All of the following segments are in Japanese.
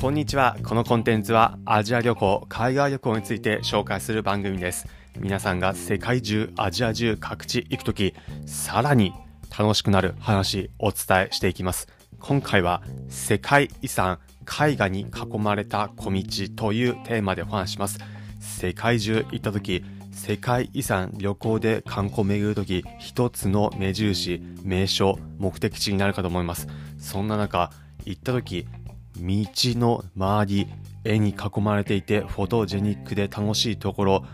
こんにちは。このコンテンツはアジア旅行、海外旅行について紹介する番組です。皆さんが世界中、アジア中各地行くとき、さらに楽しくなる話お伝えしていきます。今回は世界遺産、絵画に囲まれた小道というテーマでお話します。世界中行ったとき、世界遺産旅行で観光巡るとき、一つの目印、名所、目的地になるかと思います。そんな中、行ったとき、道の周り、絵に囲まれていて、フォトジェニックで楽しいところ、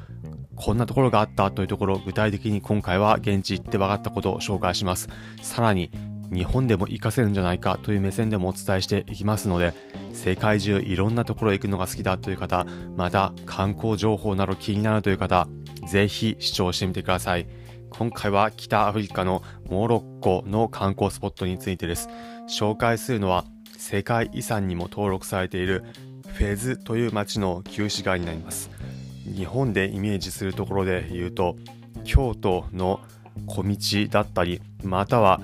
こんなところがあったというところ、具体的に今回は現地行って分かったことを紹介します。さらに、日本でも活かせるんじゃないかという目線でもお伝えしていきますので、世界中いろんなところへ行くのが好きだという方、また観光情報など気になるという方、ぜひ視聴してみてください。今回は北アフリカのモロッコの観光スポットについてです。紹介するのは世界遺産にも登録されているフェズという町の旧市街になります。日本でイメージするところで言うと、京都の小道だったり、または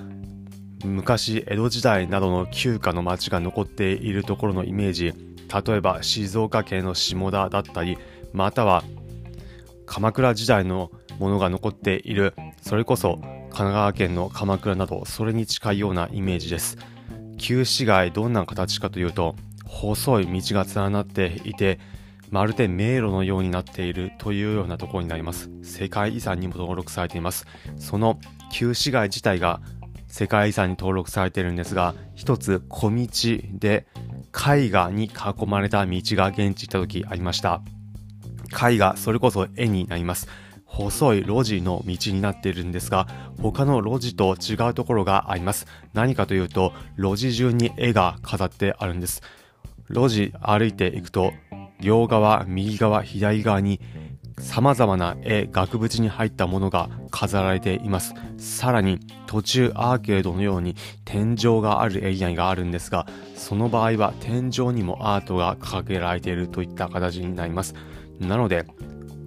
昔江戸時代などの旧家の町が残っているところのイメージ、例えば静岡県の下田だったり、または鎌倉時代のものが残っている、それこそ神奈川県の鎌倉など、それに近いようなイメージです。旧市街、どんな形かというと、細い道が連なっていて、まるで迷路のようになっているというようなところになります。世界遺産にも登録されています。その旧市街自体が世界遺産に登録されているんですが、一つ小道で絵画に囲まれた道が現地行った時ありました。絵画、それこそ絵になります。細い路地の道になっているんですが、他の路地と違うところがあります。何かというと、路地中に絵が飾ってあるんです。路地歩いていくと、両側、右側、左側に様々な絵、額縁に入ったものが飾られています。さらに途中アーケードのように天井があるエリアがあるんですが、その場合は天井にもアートが掲げられているといった形になります。なので、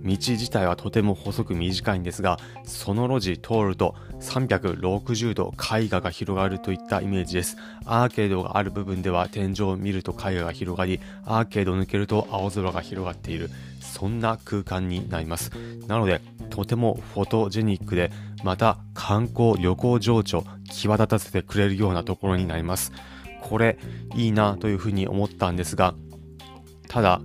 道自体はとても細く短いんですが、その路地通ると360度絵画が広がるといったイメージです。アーケードがある部分では天井を見ると絵画が広がり、アーケードを抜けると青空が広がっている。そんな空間になります。なので、とてもフォトジェニックで、また観光旅行情緒際立たせてくれるようなところになります。これいいなというふうに思ったんですが、ただ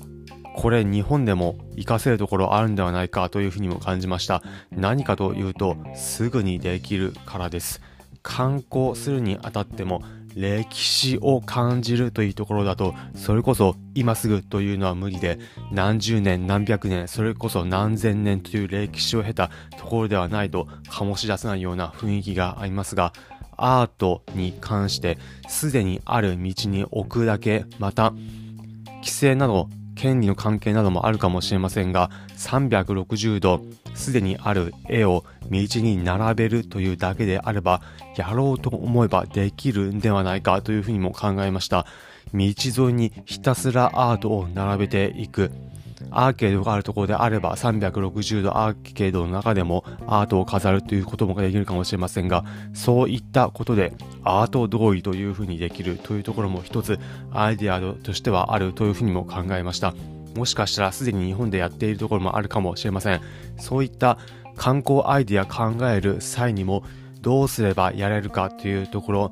これ日本でも活かせるところあるんではないかというふうにも感じました。何かというと、すぐにできるからです。観光するにあたっても、歴史を感じるというところだと、それこそ今すぐというのは無理で、何十年何百年、それこそ何千年という歴史を経たところではないと醸し出せないような雰囲気がありますが、アートに関してすでにある道に置くだけ、また、規制など権利の関係などもあるかもしれませんが、360度すでにある絵を道に並べるというだけであれば、やろうと思えばできるんではないかというふうにも考えました。道沿いにひたすらアートを並べていく。アーケードがあるところであれば360度アーケードの中でもアートを飾るということもできるかもしれませんがそういったことでアート同意というふうにできるというところも一つアイデアとしてはあるというふうにも考えました。もしかしたらすでに日本でやっているところもあるかもしれません。そういった観光アイデア考える際にもどうすればやれるかというところ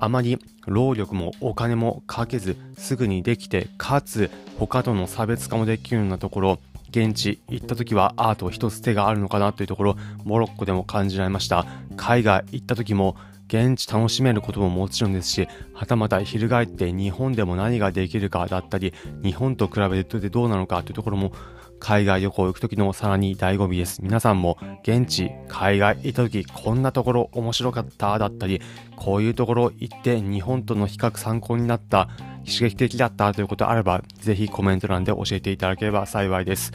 あまり労力もお金もかけずすぐにできてかつ他との差別化もできるようなところ現地行った時はアート一つ手があるのかなというところモロッコでも感じられました。海外行った時も現地楽しめることももちろんですし、はたまた翻って日本でも何ができるかだったり、日本と比べてどうなのかというところも海外旅行行く時のさらに醍醐味です。皆さんも現地、海外行った時こんなところ面白かっただったり、こういうところ行って日本との比較参考になった、刺激的だったということあれば、ぜひコメント欄で教えていただければ幸いです。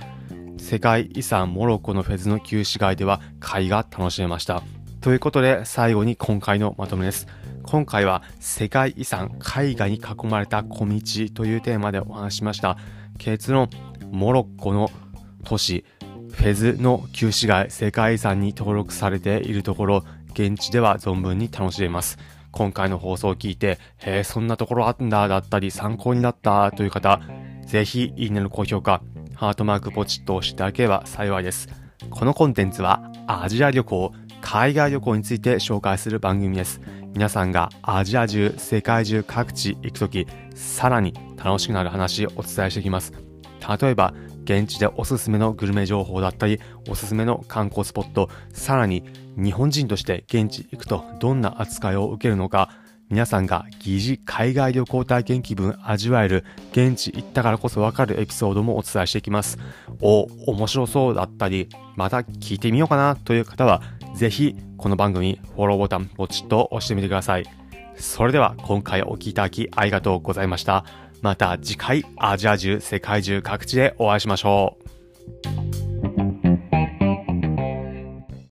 世界遺産モロッコのフェズの旧市街では貝が楽しめました。ということで最後に今回のまとめです。今回は世界遺産絵画に囲まれた小道というテーマでお話しました。結論、モロッコの都市フェズの旧市街世界遺産に登録されているところ、現地では存分に楽しめます。今回の放送を聞いて、へえ、そんなところあったんだ、だったり、参考になったという方、ぜひ、いいねの高評価、ハートマークポチッと押していただければ幸いです。このコンテンツは、アジア旅行、海外旅行について紹介する番組です。皆さんがアジア中、世界中各地行くとき、さらに楽しくなる話をお伝えしていきます。例えば、現地でおすすめのグルメ情報だったり、おすすめの観光スポット、さらに日本人として現地行くとどんな扱いを受けるのか、皆さんが疑似海外旅行体験気分味わえる現地行ったからこそわかるエピソードもお伝えしていきます。お、面白そうだったり、また聞いてみようかなという方は、ぜひこの番組フォローボタンポチッと押してみてください。それでは今回お聴きいただきありがとうございました。また次回アジア中世界中各地でお会いしましょう。